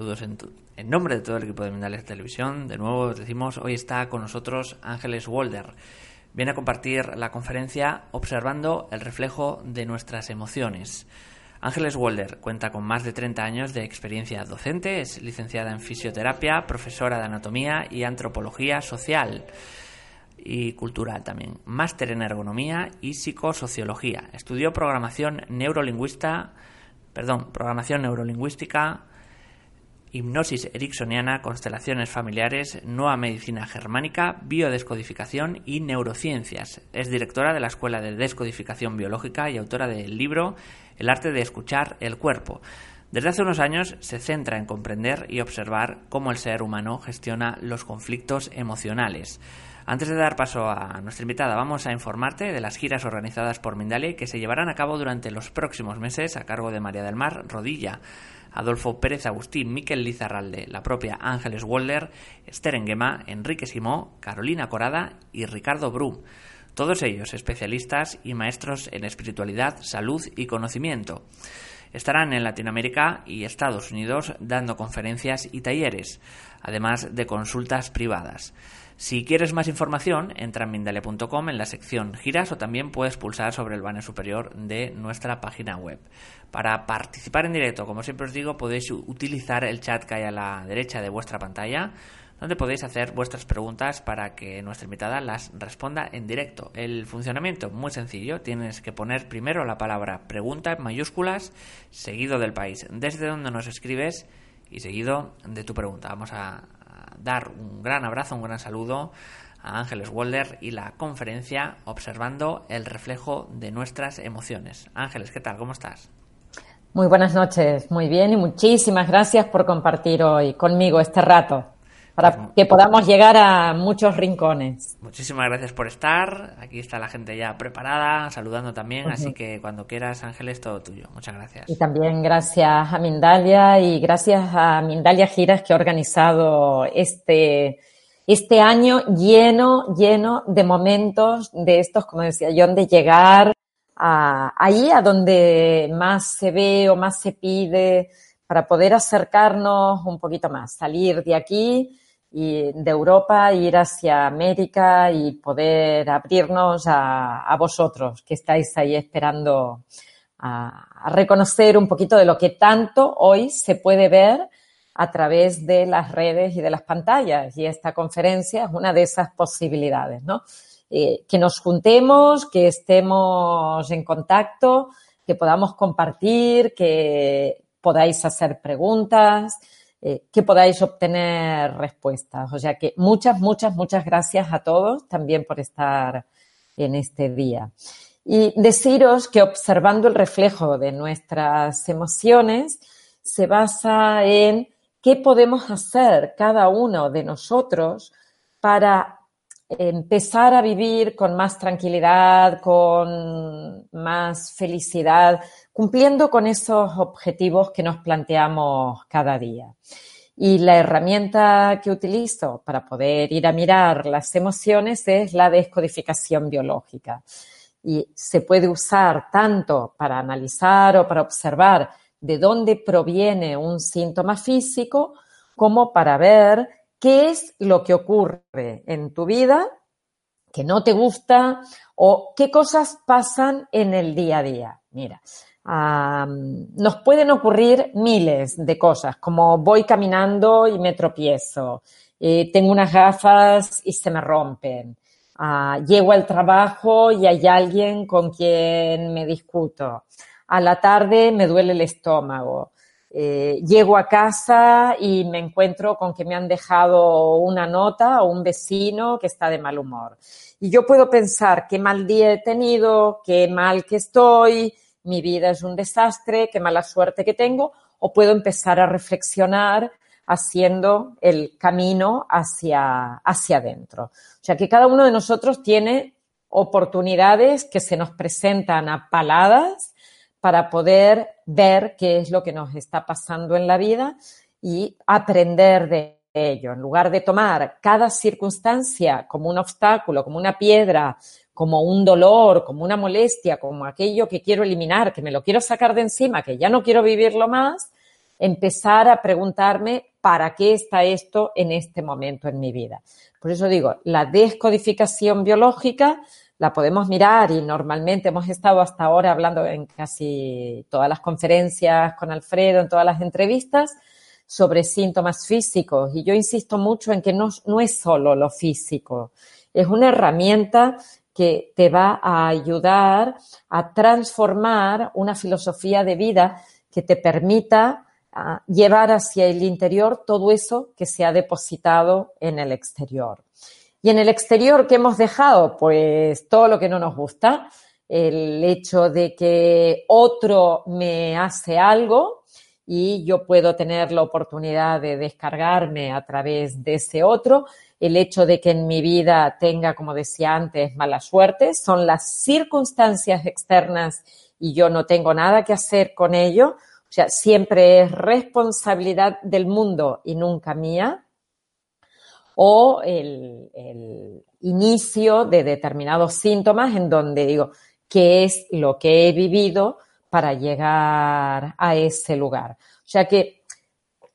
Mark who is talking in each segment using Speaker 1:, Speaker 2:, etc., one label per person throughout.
Speaker 1: En, nombre de todo el equipo de Mindales Televisión. De nuevo decimos, hoy está con nosotros Ángeles Walder. Viene a compartir la conferencia Observando el reflejo de nuestras emociones. Ángeles Walder cuenta con más de 30 años de experiencia docente, es licenciada en fisioterapia, profesora de anatomía y antropología social y cultural también. Máster en ergonomía y psicosociología. Estudió programación neurolingüista, perdón, programación neurolingüística, hipnosis ericksoniana, constelaciones familiares, nueva medicina germánica, biodescodificación y neurociencias. Es directora de la Escuela de Descodificación Biológica y autora del libro El arte de escuchar el cuerpo. Desde hace unos años se centra en comprender y observar cómo el ser humano gestiona los conflictos emocionales. Antes de dar paso a nuestra invitada, vamos a informarte de las giras organizadas por Mindalia y que se llevarán a cabo durante los próximos meses a cargo de María del Mar Rodilla. Adolfo Pérez Agustín, Miquel Lizarralde, la propia Ángeles Walder, Esther Enguema, Enrique Simó, Carolina Corada y Ricardo Bru. Todos ellos especialistas y maestros en espiritualidad, salud y conocimiento. Estarán en Latinoamérica y Estados Unidos dando conferencias y talleres, además de consultas privadas. Si quieres más información, entra en mindale.com en la sección giras o también puedes pulsar sobre el banner superior de nuestra página web. Para participar en directo, como siempre os digo, podéis utilizar el chat que hay a la derecha de vuestra pantalla, donde podéis hacer vuestras preguntas para que nuestra invitada las responda en directo. El funcionamiento muy sencillo, tienes que poner primero la palabra pregunta en mayúsculas, seguido del país desde donde nos escribes y seguido de tu pregunta. Vamos a dar un gran abrazo, un gran saludo a Ángeles Walder y la conferencia Observando el reflejo de nuestras emociones. Ángeles, ¿qué tal? ¿Cómo estás?
Speaker 2: Muy buenas noches, muy bien y muchísimas gracias por compartir hoy conmigo este rato para que podamos llegar a muchos rincones.
Speaker 1: Muchísimas gracias por estar. Aquí está la gente ya preparada, saludando también, uh -huh. así que cuando quieras, Ángeles, todo tuyo. Muchas gracias.
Speaker 2: Y también gracias a Mindalia y gracias a Mindalia Giras que ha organizado este, este año lleno, lleno de momentos de estos, como decía John, de llegar a, ahí a donde más se ve o más se pide para poder acercarnos un poquito más, salir de aquí y de Europa, ir hacia América y poder abrirnos a, vosotros que estáis ahí esperando a, a, reconocer un poquito de lo que tanto hoy se puede ver a través de las redes y de las pantallas. Y esta conferencia es una de esas posibilidades, ¿no? Eh, que nos juntemos, que estemos en contacto, que podamos compartir, que podáis hacer preguntas, eh, que podáis obtener respuestas. O sea que muchas, muchas, muchas gracias a todos también por estar en este día. Y deciros que observando el reflejo de nuestras emociones se basa en qué podemos hacer cada uno de nosotros para empezar a vivir con más tranquilidad, con más felicidad, cumpliendo con esos objetivos que nos planteamos cada día. Y la herramienta que utilizo para poder ir a mirar las emociones es la descodificación biológica. Y se puede usar tanto para analizar o para observar de dónde proviene un síntoma físico, como para ver qué es lo que ocurre en tu vida que no te gusta o qué cosas pasan en el día a día. Mira, nos pueden ocurrir miles de cosas, como voy caminando y me tropiezo, eh, tengo unas gafas y se me rompen, ah, llego al trabajo y hay alguien con quien me discuto, a la tarde me duele el estómago, eh, llego a casa y me encuentro con que me han dejado una nota o un vecino que está de mal humor. Y yo puedo pensar qué mal día he tenido, qué mal que estoy, mi vida es un desastre, qué mala suerte que tengo, o puedo empezar a reflexionar haciendo el camino hacia, hacia adentro. O sea que cada uno de nosotros tiene oportunidades que se nos presentan a paladas para poder ver qué es lo que nos está pasando en la vida y aprender de ello. En lugar de tomar cada circunstancia como un obstáculo, como una piedra, como un dolor, como una molestia, como aquello que quiero eliminar, que me lo quiero sacar de encima, que ya no quiero vivirlo más, empezar a preguntarme para qué está esto en este momento en mi vida. Por eso digo, la descodificación biológica la podemos mirar y normalmente hemos estado hasta ahora hablando en casi todas las conferencias con Alfredo, en todas las entrevistas, sobre síntomas físicos. Y yo insisto mucho en que no, no es solo lo físico, es una herramienta que te va a ayudar a transformar una filosofía de vida que te permita ah, llevar hacia el interior todo eso que se ha depositado en el exterior. Y en el exterior, ¿qué hemos dejado? Pues todo lo que no nos gusta. El hecho de que otro me hace algo y yo puedo tener la oportunidad de descargarme a través de ese otro. El hecho de que en mi vida tenga, como decía antes, mala suerte, son las circunstancias externas y yo no tengo nada que hacer con ello. O sea, siempre es responsabilidad del mundo y nunca mía o el, inicio de determinados síntomas en donde digo, ¿qué es lo que he vivido para llegar a ese lugar? O sea que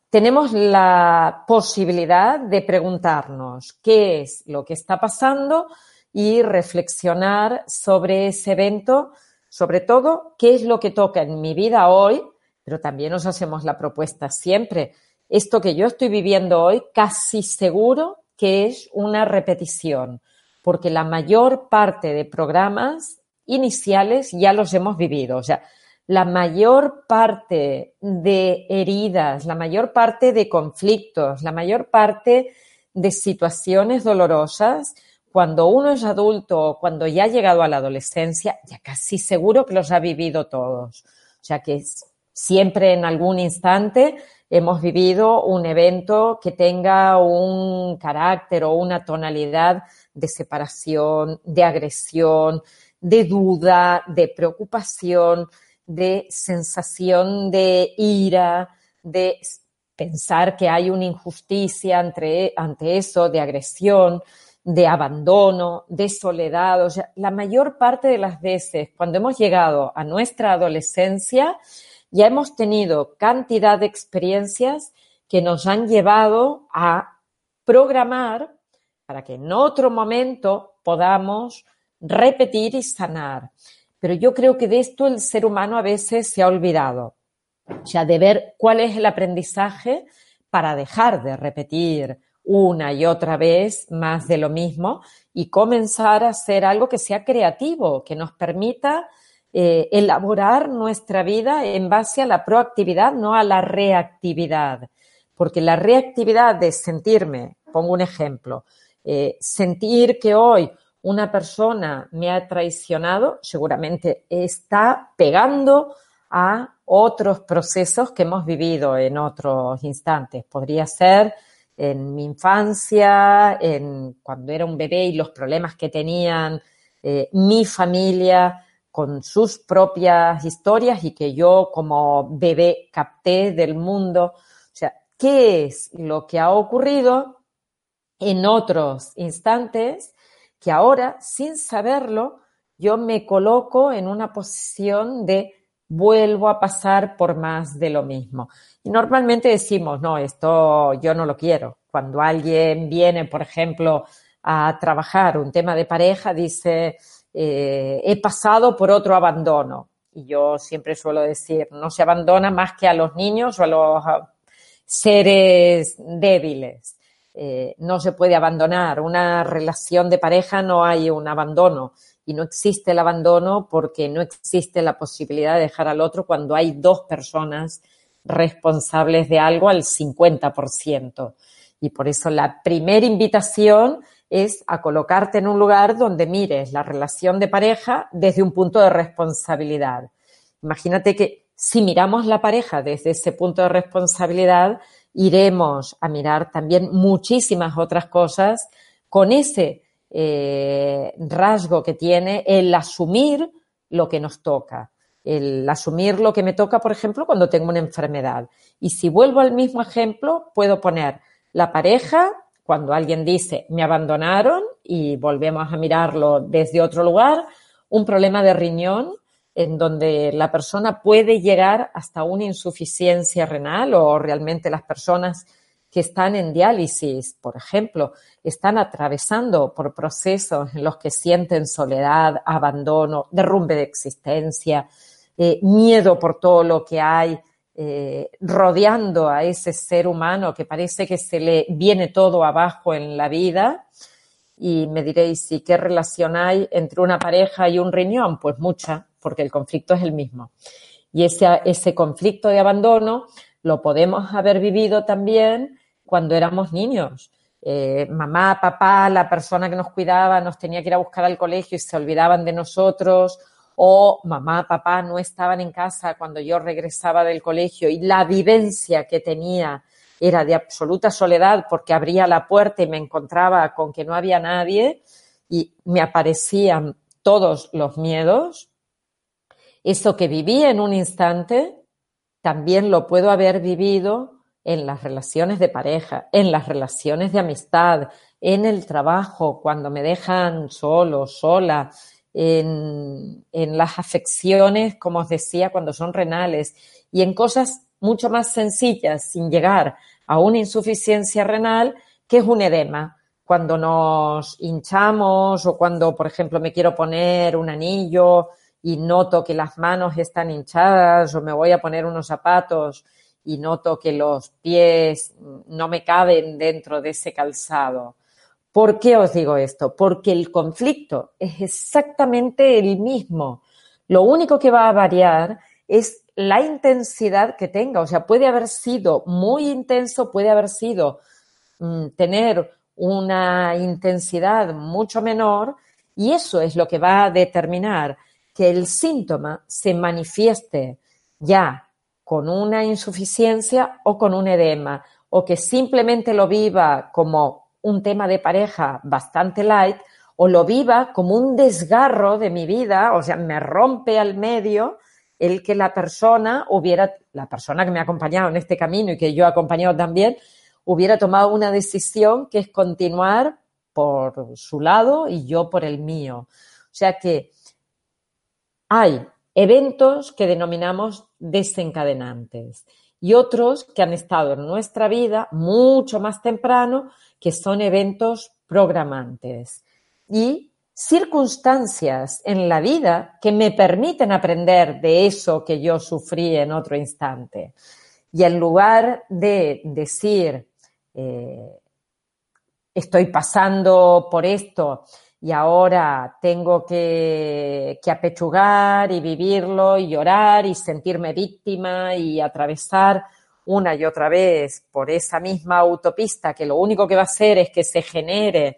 Speaker 2: tenemos la posibilidad de preguntarnos qué es lo que está pasando y reflexionar sobre ese evento, sobre todo qué es lo que toca en mi vida hoy, pero también nos hacemos la propuesta siempre, esto que yo estoy viviendo hoy casi seguro que es una repetición, porque la mayor parte de programas iniciales ya los hemos vivido. O sea, la mayor parte de heridas, la mayor parte de conflictos, la mayor parte de situaciones dolorosas, cuando uno es adulto o cuando ya ha llegado a la adolescencia, ya casi seguro que los ha vivido todos. O sea que siempre en algún instante hemos vivido un evento que tenga un carácter o una tonalidad de separación, de agresión, de duda, de preocupación, de sensación de ira, de pensar que hay una injusticia ante, eso, de agresión, de abandono, de soledad. O sea, la mayor parte de las veces, cuando hemos llegado a nuestra adolescencia, ya hemos tenido cantidad de experiencias que nos han llevado a programar para que en otro momento podamos repetir y sanar. Pero yo creo que de esto el ser humano a veces se ha olvidado. O sea, de ver cuál es el aprendizaje para dejar de repetir una y otra vez más de lo mismo y comenzar a hacer algo que sea creativo, que nos permita eh, elaborar nuestra vida en base a la proactividad, no a la reactividad. Porque la reactividad de sentirme, pongo un ejemplo, eh, sentir que hoy una persona me ha traicionado, seguramente está pegando a otros procesos que hemos vivido en otros instantes. Podría ser en mi infancia, en cuando era un bebé y los problemas que tenían eh, mi familia, con sus propias historias y que yo como bebé capté del mundo. O sea, ¿qué es lo que ha ocurrido en otros instantes que ahora, sin saberlo, yo me coloco en una posición de vuelvo a pasar por más de lo mismo. Y normalmente decimos, no, esto yo no lo quiero. Cuando alguien viene, por ejemplo, a trabajar un tema de pareja, dice, eh, he pasado por otro abandono. y yo siempre suelo decir, no se abandona más que a los niños o a los seres débiles. Eh, no se puede abandonar. Una relación de pareja no hay un abandono y no existe el abandono porque no existe la posibilidad de dejar al otro cuando hay dos personas responsables de algo al 50%. Y por eso la primera invitación es a colocarte en un lugar donde mires la relación de pareja desde un punto de responsabilidad. Imagínate que si miramos la pareja desde ese punto de responsabilidad, iremos a mirar también muchísimas otras cosas con ese eh, rasgo que tiene el asumir lo que nos toca, el asumir lo que me toca, por ejemplo, cuando tengo una enfermedad. Y si vuelvo al mismo ejemplo, puedo poner la pareja, cuando alguien dice me abandonaron y volvemos a mirarlo desde otro lugar, un problema de riñón en donde la persona puede llegar hasta una insuficiencia renal o realmente las personas que están en diálisis, por ejemplo, están atravesando por procesos en los que sienten soledad, abandono, derrumbe de existencia, eh, miedo por todo lo que hay eh, rodeando a ese ser humano que parece que se le viene todo abajo en la vida. Y me diréis, ¿y qué relación hay entre una pareja y un riñón? Pues mucha, porque el conflicto es el mismo. Y ese, ese conflicto de abandono lo podemos haber vivido también cuando éramos niños. Eh, mamá, papá, la persona que nos cuidaba nos tenía que ir a buscar al colegio y se olvidaban de nosotros, o mamá, papá no estaban en casa cuando yo regresaba del colegio y la vivencia que tenía era de absoluta soledad porque abría la puerta y me encontraba con que no había nadie y me aparecían todos los miedos. Eso que viví en un instante, también lo puedo haber vivido en las relaciones de pareja, en las relaciones de amistad, en el trabajo, cuando me dejan solo, sola, en, en, las afecciones, como os decía, cuando son renales, y en cosas mucho más sencillas, sin llegar a una insuficiencia renal, que es un edema. Cuando nos hinchamos o cuando, por ejemplo, me quiero poner un anillo y noto que las manos están hinchadas o me voy a poner unos zapatos y noto que los pies no me caben dentro de ese calzado. ¿Por qué os digo esto? Porque el conflicto es exactamente el mismo. Lo único que va a variar es la intensidad que tenga. O sea, puede haber sido muy intenso, puede haber sido mm, tener una intensidad mucho menor y eso es lo que va a determinar que el síntoma se manifieste ya con una insuficiencia o con un edema, o que simplemente lo viva como un tema de pareja bastante light, o lo viva como un desgarro de mi vida, o sea, me rompe al medio el que la persona hubiera, la persona que me ha acompañado en este camino y que yo he acompañado también, hubiera tomado una decisión que es continuar por su lado y yo por el mío. O sea que hay eventos que denominamos desencadenantes y otros que han estado en nuestra vida mucho más temprano, que son eventos programantes y circunstancias en la vida que me permiten aprender de eso que yo sufrí en otro instante. Y en lugar de decir, eh, estoy pasando por esto y ahora tengo que, apechugar y vivirlo y llorar y sentirme víctima y atravesar una y otra vez por esa misma autopista que lo único que va a hacer es que se genere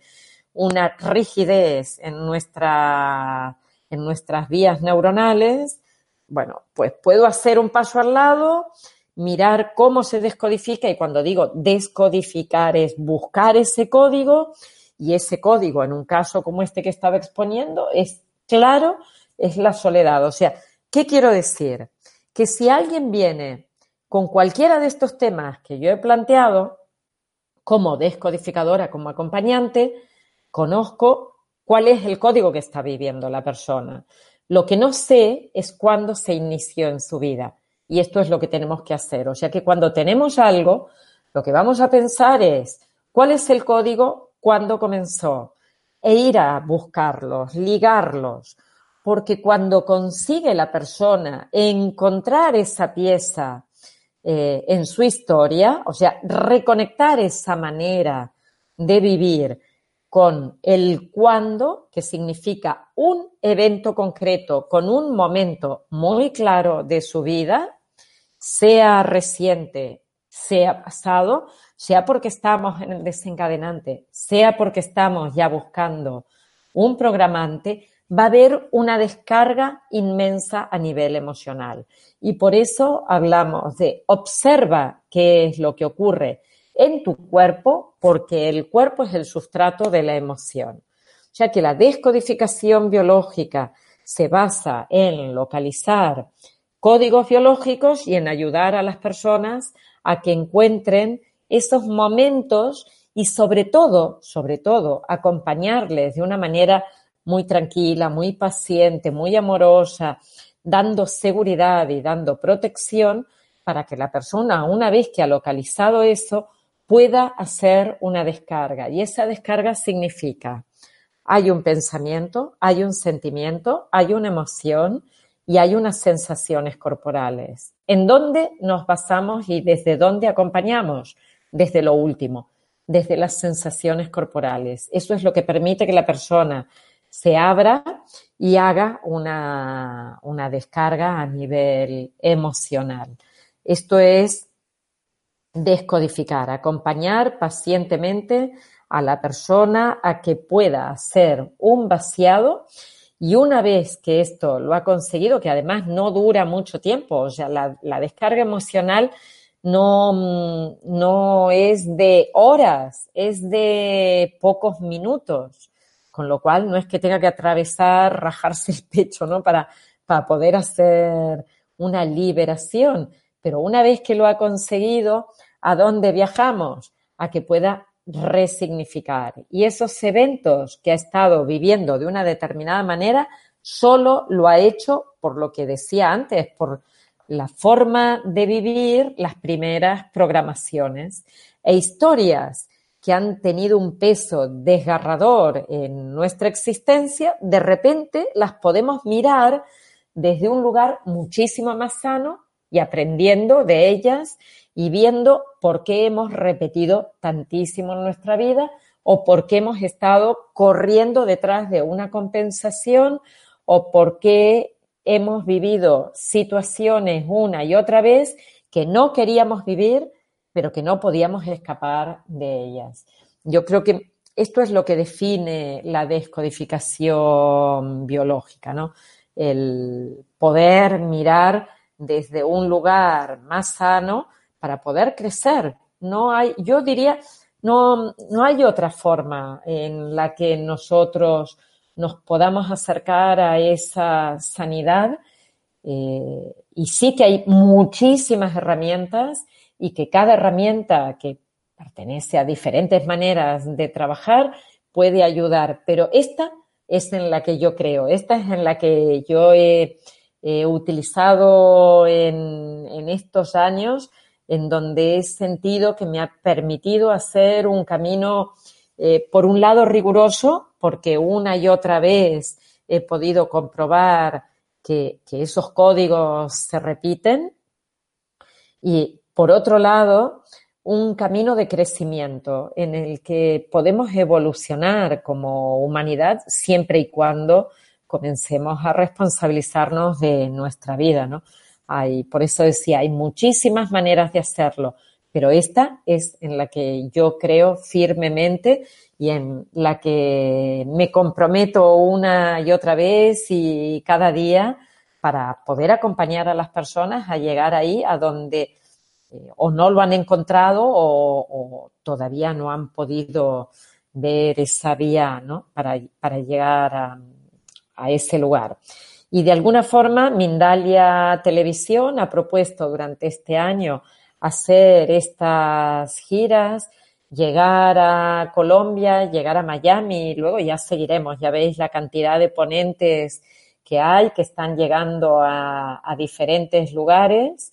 Speaker 2: una rigidez en, nuestra, en nuestras vías neuronales, bueno, pues puedo hacer un paso al lado, mirar cómo se descodifica y cuando digo descodificar es buscar ese código y ese código, en un caso como este que estaba exponiendo, es claro, es la soledad. O sea, ¿qué quiero decir? Que si alguien viene con cualquiera de estos temas que yo he planteado, como descodificadora, como acompañante, conozco cuál es el código que está viviendo la persona. Lo que no sé es cuándo se inició en su vida. Y esto es lo que tenemos que hacer. O sea que cuando tenemos algo, lo que vamos a pensar es cuál es el código cuándo comenzó e ir a buscarlos, ligarlos, porque cuando consigue la persona encontrar esa pieza eh, en su historia, o sea, reconectar esa manera de vivir con el cuándo, que significa un evento concreto, con un momento muy claro de su vida, sea reciente, sea pasado, sea porque estamos en el desencadenante, sea porque estamos ya buscando un programante, va a haber una descarga inmensa a nivel emocional. Y por eso hablamos de observa qué es lo que ocurre en tu cuerpo, porque el cuerpo es el sustrato de la emoción. O sea que la descodificación biológica se basa en localizar códigos biológicos y en ayudar a las personas a que encuentren esos momentos y sobre todo, sobre todo, acompañarles de una manera muy tranquila, muy paciente, muy amorosa, dando seguridad y dando protección para que la persona, una vez que ha localizado eso, pueda hacer una descarga. Y esa descarga significa, hay un pensamiento, hay un sentimiento, hay una emoción y hay unas sensaciones corporales. ¿En dónde nos basamos y desde dónde acompañamos? Desde lo último, desde las sensaciones corporales. Eso es lo que permite que la persona se abra y haga una, una descarga a nivel emocional. Esto es descodificar, acompañar pacientemente a la persona a que pueda hacer un vaciado y una vez que esto lo ha conseguido, que además no dura mucho tiempo, o sea, la, la descarga emocional no, no es de horas, es de pocos minutos con lo cual no es que tenga que atravesar, rajarse el pecho, ¿no? Para, para poder hacer una liberación. Pero una vez que lo ha conseguido, ¿a dónde viajamos? A que pueda resignificar. Y esos eventos que ha estado viviendo de una determinada manera, solo lo ha hecho por lo que decía antes, por la forma de vivir las primeras programaciones e historias que han tenido un peso desgarrador en nuestra existencia, de repente las podemos mirar desde un lugar muchísimo más sano y aprendiendo de ellas y viendo por qué hemos repetido tantísimo en nuestra vida o por qué hemos estado corriendo detrás de una compensación o por qué hemos vivido situaciones una y otra vez que no queríamos vivir pero que no podíamos escapar de ellas. Yo creo que esto es lo que define la descodificación biológica, ¿no? El poder mirar desde un lugar más sano para poder crecer. No hay, yo diría, no, no hay otra forma en la que nosotros nos podamos acercar a esa sanidad. Eh, y sí que hay muchísimas herramientas y que cada herramienta que pertenece a diferentes maneras de trabajar puede ayudar, pero esta es en la que yo creo, esta es en la que yo he, utilizado en, estos años, en donde he sentido que me ha permitido hacer un camino, eh, por un lado, riguroso, porque una y otra vez he podido comprobar que, esos códigos se repiten y por otro lado, un camino de crecimiento en el que podemos evolucionar como humanidad siempre y cuando comencemos a responsabilizarnos de nuestra vida, ¿no? Hay, por eso decía, hay muchísimas maneras de hacerlo, pero esta es en la que yo creo firmemente y en la que me comprometo una y otra vez y cada día para poder acompañar a las personas a llegar ahí a donde eh, o no lo han encontrado o, todavía no han podido ver esa vía ¿no? para, para llegar a, a ese lugar. Y de alguna forma, Mindalia Televisión ha propuesto durante este año hacer estas giras, llegar a Colombia, llegar a Miami y luego ya seguiremos. Ya veis la cantidad de ponentes que hay que están llegando a, diferentes lugares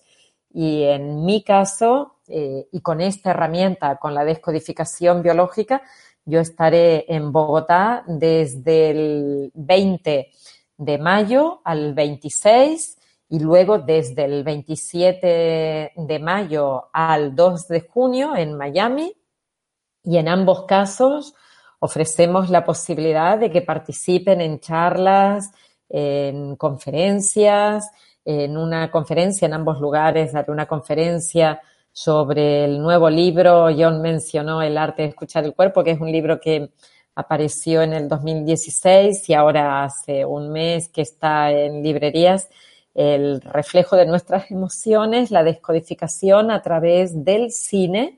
Speaker 2: y en mi caso, eh, y con esta herramienta, con la descodificación biológica, yo estaré en Bogotá desde el 20 de mayo al 26 y luego desde el 27 de mayo al 2 de junio en Miami. Y en ambos casos ofrecemos la posibilidad de que participen en charlas, en conferencias, en una conferencia en ambos lugares, daré una conferencia sobre el nuevo libro. John mencionó El arte de escuchar el cuerpo, que es un libro que apareció en el 2016 y ahora hace un mes que está en librerías. El reflejo de nuestras emociones, la descodificación a través del cine,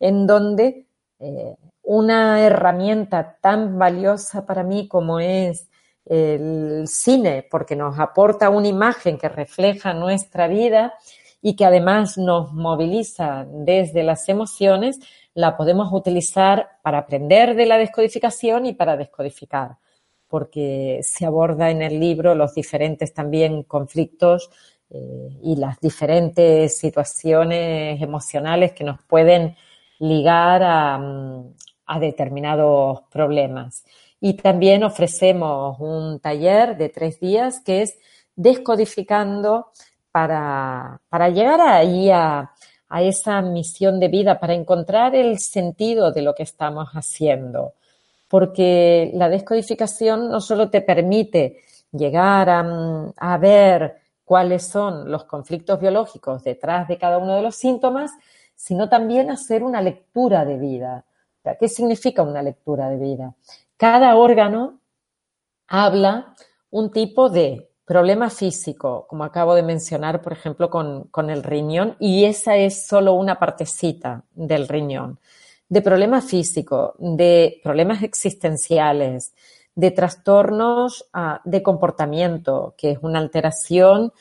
Speaker 2: en donde eh, una herramienta tan valiosa para mí como es el cine, porque nos aporta una imagen que refleja nuestra vida y que además nos moviliza desde las emociones, la podemos utilizar para aprender de la descodificación y para descodificar, porque se aborda en el libro los diferentes también conflictos eh, y las diferentes situaciones emocionales que nos pueden ligar a, determinados problemas. Y también ofrecemos un taller de tres días que es descodificando para, para llegar ahí a, a esa misión de vida, para encontrar el sentido de lo que estamos haciendo. Porque la descodificación no solo te permite llegar a, a ver cuáles son los conflictos biológicos detrás de cada uno de los síntomas, sino también hacer una lectura de vida. ¿Qué significa una lectura de vida? Cada órgano habla un tipo de problema físico, como acabo de mencionar, por ejemplo, con, con, el riñón, y esa es solo una partecita del riñón, de problema físico, de problemas existenciales, de trastornos uh, de comportamiento, que es una alteración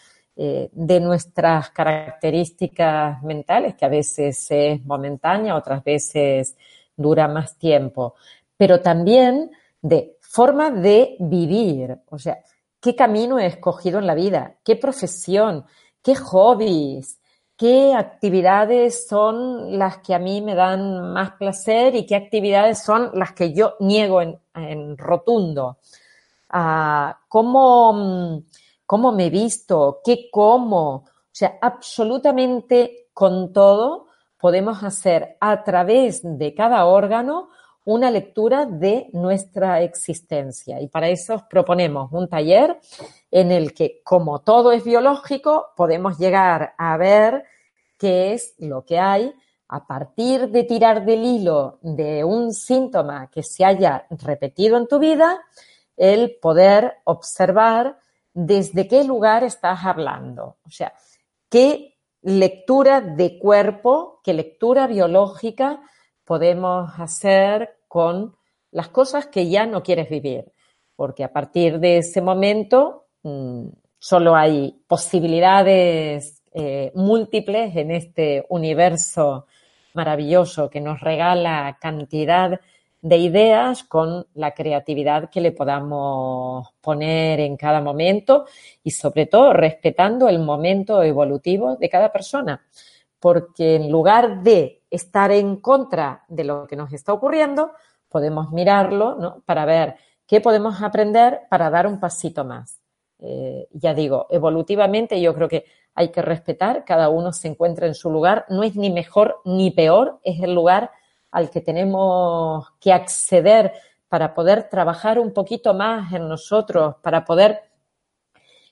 Speaker 2: eh, de nuestras características mentales, que a veces es momentánea, otras veces dura más tiempo pero también de forma de vivir, o sea, qué camino he escogido en la vida, qué profesión, qué hobbies, qué actividades son las que a mí me dan más placer y qué actividades son las que yo niego en, rotundo. Ah, ¿cómo, ¿Cómo me visto? ¿Qué como? O sea, absolutamente con todo podemos hacer a través de cada órgano una lectura de nuestra existencia. Y para eso proponemos un taller en el que, como todo es biológico, podemos llegar a ver qué es lo que hay a partir de tirar del hilo de un síntoma que se haya repetido en tu vida, el poder observar desde qué lugar estás hablando. O sea, qué lectura de cuerpo, qué lectura biológica podemos hacer con las cosas que ya no quieres vivir, porque a partir de ese momento mmm, solo hay posibilidades eh, múltiples en este universo maravilloso que nos regala cantidad de ideas con la creatividad que le podamos poner en cada momento y sobre todo respetando el momento evolutivo de cada persona porque en lugar de estar en contra de lo que nos está ocurriendo, podemos mirarlo ¿no? para ver qué podemos aprender para dar un pasito más. Eh, ya digo, evolutivamente yo creo que hay que respetar, cada uno se encuentra en su lugar, no es ni mejor ni peor, es el lugar al que tenemos que acceder para poder trabajar un poquito más en nosotros, para poder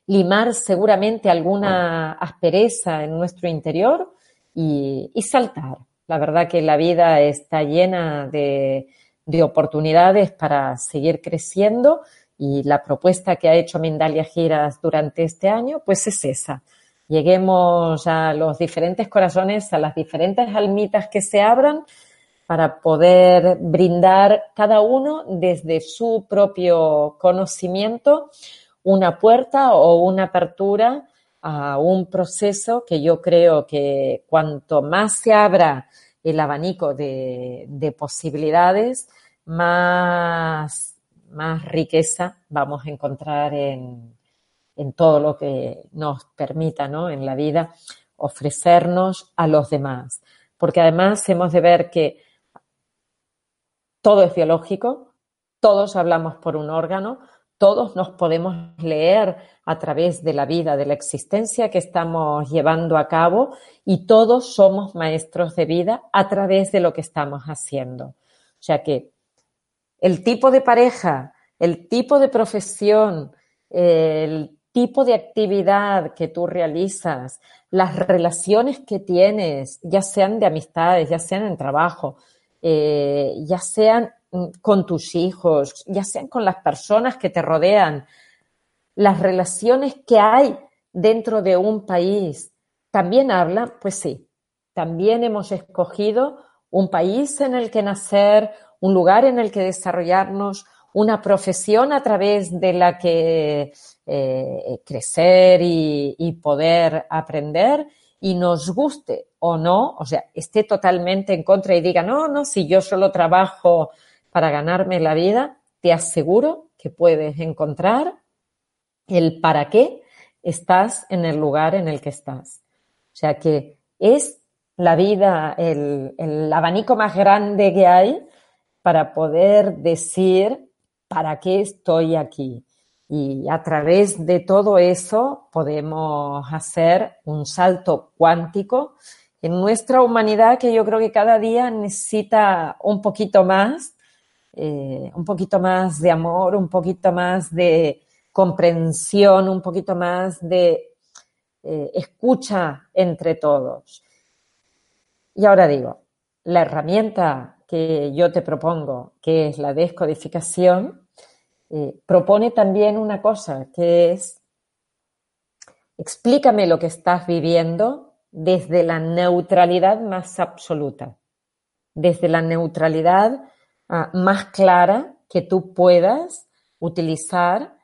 Speaker 2: limar seguramente alguna aspereza en nuestro interior y, saltar. La verdad que la vida está llena de, de oportunidades para seguir creciendo y la propuesta que ha hecho Mindalia Giras durante este año, pues es esa. Lleguemos a los diferentes corazones, a las diferentes almitas que se abran para poder brindar cada uno desde su propio conocimiento una puerta o una apertura a un proceso que yo creo que cuanto más se abra el abanico de, de posibilidades, más, más riqueza vamos a encontrar en, en todo lo que nos permita ¿no? en la vida ofrecernos a los demás. Porque además hemos de ver que todo es biológico, todos hablamos por un órgano, todos nos podemos leer a través de la vida, de la existencia que estamos llevando a cabo y todos somos maestros de vida a través de lo que estamos haciendo. O sea que el tipo de pareja, el tipo de profesión, el tipo de actividad que tú realizas, las relaciones que tienes, ya sean de amistades, ya sean en trabajo, eh, ya sean con tus hijos, ya sean con las personas que te rodean, las relaciones que hay dentro de un país, también hablan, pues sí, también hemos escogido un país en el que nacer, un lugar en el que desarrollarnos, una profesión a través de la que eh, crecer y, poder aprender y nos guste o no, o sea, esté totalmente en contra y diga, no, no, si yo solo trabajo para ganarme la vida, te aseguro que puedes encontrar el para qué estás en el lugar en el que estás. O sea que es la vida, el, el abanico más grande que hay para poder decir para qué estoy aquí. Y a través de todo eso podemos hacer un salto cuántico en nuestra humanidad que yo creo que cada día necesita un poquito más, eh, un poquito más de amor, un poquito más de comprensión, un poquito más de eh, escucha entre todos. Y ahora digo, la herramienta que yo te propongo, que es la descodificación, propone también una cosa, que es, explícame lo que estás viviendo desde la neutralidad más absoluta, desde la neutralidad ah, más clara que tú puedas utilizar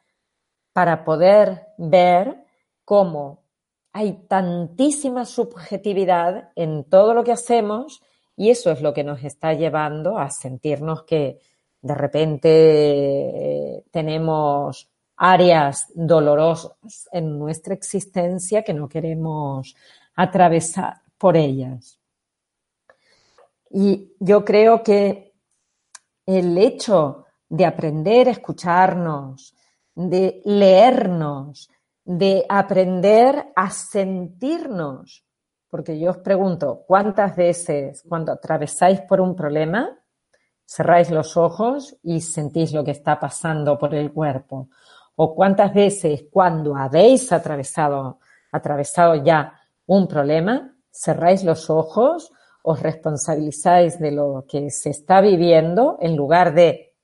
Speaker 2: para poder ver cómo hay tantísima subjetividad en todo lo que hacemos y eso es lo que nos está llevando a sentirnos que de repente eh, tenemos áreas dolorosas en nuestra existencia que no queremos atravesar por ellas. Y yo creo que el hecho de aprender a escucharnos, de leernos, de aprender a sentirnos, porque yo os pregunto, ¿cuántas veces cuando atravesáis por un problema cerráis los ojos y sentís lo que está pasando por el cuerpo. O cuántas veces cuando habéis atravesado, atravesado ya un problema, cerráis los ojos, os responsabilizáis de lo que se está viviendo en lugar de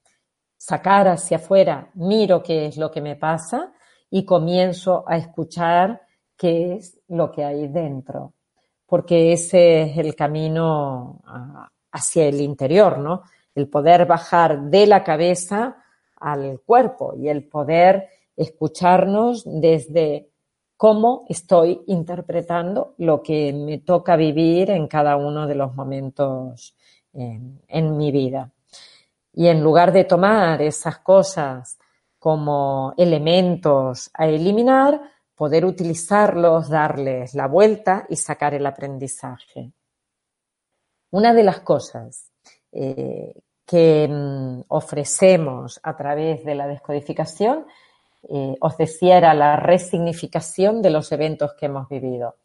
Speaker 2: sacar hacia afuera, miro qué es lo que me pasa y comienzo a escuchar qué es lo que hay dentro. Porque ese es el camino ah, hacia el interior, ¿no? El poder bajar de la cabeza al cuerpo y el poder escucharnos desde cómo estoy interpretando lo que me toca vivir en cada uno de los momentos en, mi vida. Y en lugar de tomar esas cosas como elementos a eliminar, poder utilizarlos, darles la vuelta y sacar el aprendizaje. Una de las cosas eh, que mm, ofrecemos a través de la descodificación, eh, os decía, era la resignificación de los eventos que hemos vivido,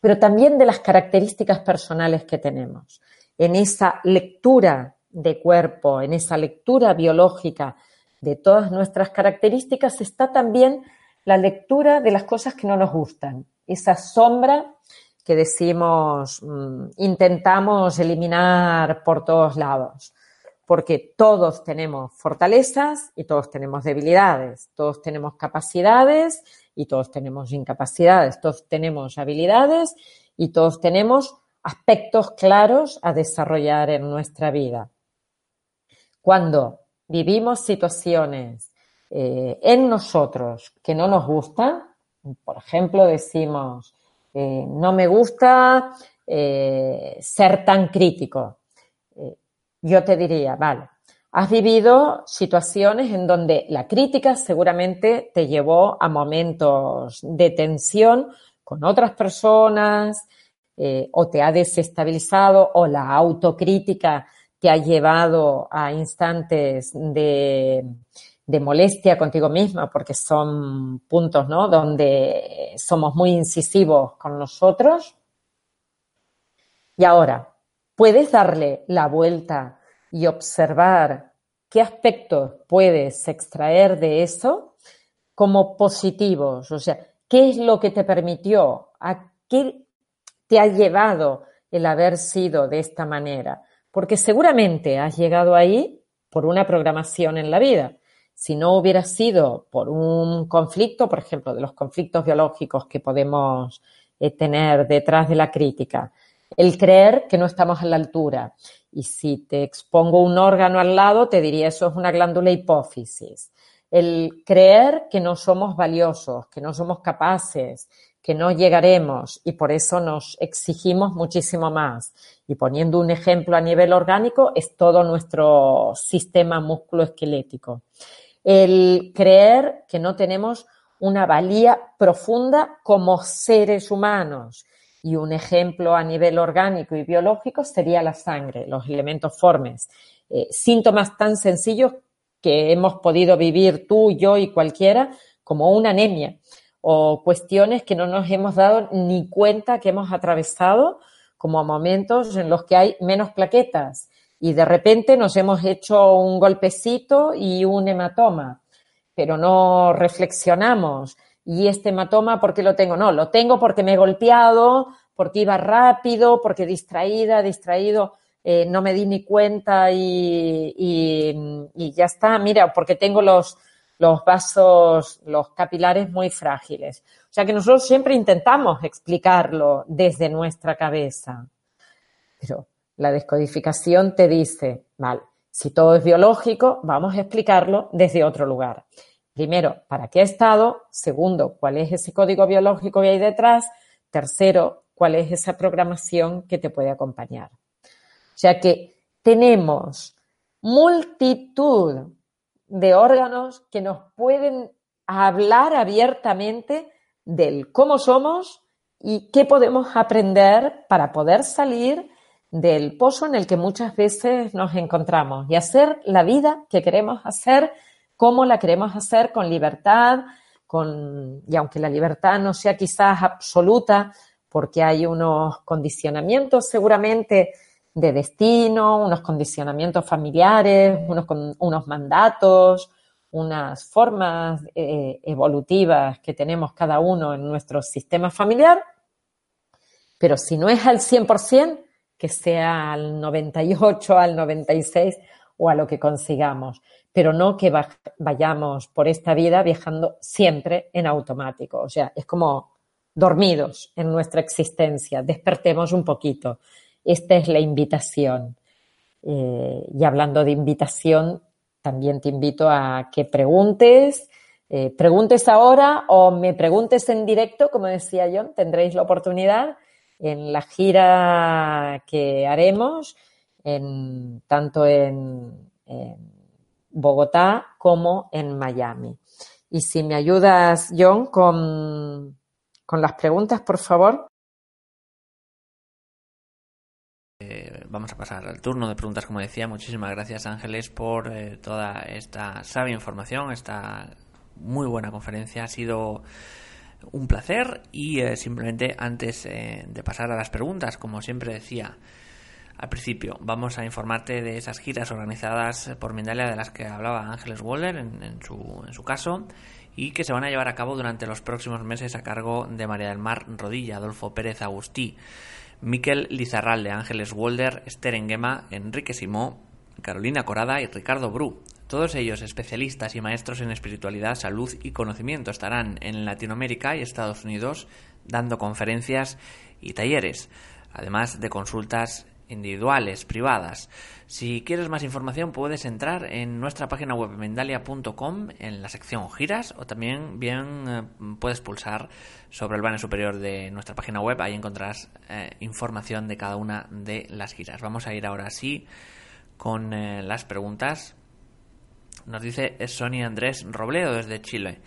Speaker 2: pero también de las características personales que tenemos. En esa lectura de cuerpo, en esa lectura biológica de todas nuestras características, está también la lectura de las cosas que no nos gustan, esa sombra que decimos, mm, intentamos eliminar por todos lados, porque todos tenemos fortalezas y todos tenemos debilidades, todos tenemos capacidades y todos tenemos incapacidades, todos tenemos habilidades y todos tenemos aspectos claros a desarrollar en nuestra vida. Cuando vivimos situaciones eh, en nosotros que no nos gustan, por ejemplo, decimos, eh, no me gusta eh, ser tan crítico. Eh, yo te diría, vale, has vivido situaciones en donde la crítica seguramente te llevó a momentos de tensión con otras personas o te ha desestabilizado o la autocrítica te ha llevado a instantes de de molestia contigo misma, porque son puntos, ¿no? Donde somos muy incisivos con nosotros. Y ahora, puedes darle la vuelta y observar qué aspectos puedes extraer de eso como positivos. O sea, qué es lo que te permitió, a qué te ha llevado el haber sido de esta manera. Porque seguramente has llegado ahí por una programación en la vida si no hubiera sido por un conflicto, por ejemplo, de los conflictos biológicos que podemos eh, tener detrás de la crítica, el creer que no estamos a la altura. Y si te expongo un órgano al lado, te diría eso es una glándula hipófisis. El creer que no somos valiosos, que no somos capaces, que no llegaremos y por eso nos exigimos muchísimo más. Y poniendo un ejemplo a nivel orgánico, es todo nuestro sistema musculoesquelético el creer que no tenemos una valía profunda como seres humanos. Y un ejemplo a nivel orgánico y biológico sería la sangre, los elementos formes. Eh, síntomas tan sencillos que hemos podido vivir tú, yo y cualquiera, como una anemia, o cuestiones que no nos hemos dado ni cuenta que hemos atravesado, como momentos en los que hay menos plaquetas, y de repente nos hemos hecho un golpecito y un hematoma, pero no reflexionamos. ¿Y este hematoma por qué lo tengo? No, lo tengo porque me he golpeado, porque iba rápido, porque distraída, distraído, eh, no me di ni cuenta y, y, ya está. Mira, porque tengo los, los vasos, los capilares muy frágiles. O sea que nosotros siempre intentamos explicarlo desde nuestra cabeza. Pero la descodificación te dice, vale, si todo es biológico, vamos a explicarlo desde otro lugar. Primero, ¿para qué estado? Segundo, ¿cuál es ese código biológico que hay detrás? Tercero, ¿cuál es esa programación que te puede acompañar? O sea que tenemos multitud de órganos que nos pueden hablar abiertamente del cómo somos y qué podemos aprender para poder salir del pozo en el que muchas veces nos encontramos y hacer la vida que queremos hacer, como la queremos hacer, con libertad, con, y aunque la libertad no sea quizás absoluta, porque hay unos condicionamientos seguramente de destino, unos condicionamientos familiares, unos, unos mandatos, unas formas eh, evolutivas que tenemos cada uno en nuestro sistema familiar, pero si no es al 100%, que sea al 98, al 96 o a lo que consigamos, pero no que vayamos por esta vida viajando siempre en automático. O sea, es como dormidos en nuestra existencia, despertemos un poquito. Esta es la invitación. Eh, y hablando de invitación, también te invito a que preguntes, eh, preguntes ahora o me preguntes en directo, como decía John, tendréis la oportunidad en la gira que haremos, en, tanto en, Bogotá como en Miami. Y si me ayudas, John, con, con las preguntas, por favor.
Speaker 1: Eh, vamos a pasar al turno de preguntas, como decía. Muchísimas gracias, Ángeles, por eh, toda esta sabia información, esta muy buena conferencia. Ha sido un placer y eh, simplemente antes eh, de pasar a las preguntas, como siempre decía al principio, vamos a informarte de esas giras organizadas por Mindalia de las que hablaba Ángeles Waller en, su, en su caso y que se van a llevar a cabo durante los próximos meses a cargo de María del Mar Rodilla, Adolfo Pérez Agustí, Miquel Lizarralde, Ángeles Walder, Esther Enrique Simó, Carolina Corada y Ricardo Bru. Todos ellos especialistas y maestros en espiritualidad, salud y conocimiento estarán en Latinoamérica y Estados Unidos dando conferencias y talleres, además de consultas individuales, privadas. Si quieres más información puedes entrar en nuestra página web mendalia.com en la sección giras o también bien eh, puedes pulsar sobre el banner superior de nuestra página web, ahí encontrarás eh, información de cada una de las giras. Vamos a ir ahora sí con eh, las preguntas nos dice Sonia Andrés Robledo desde Chile.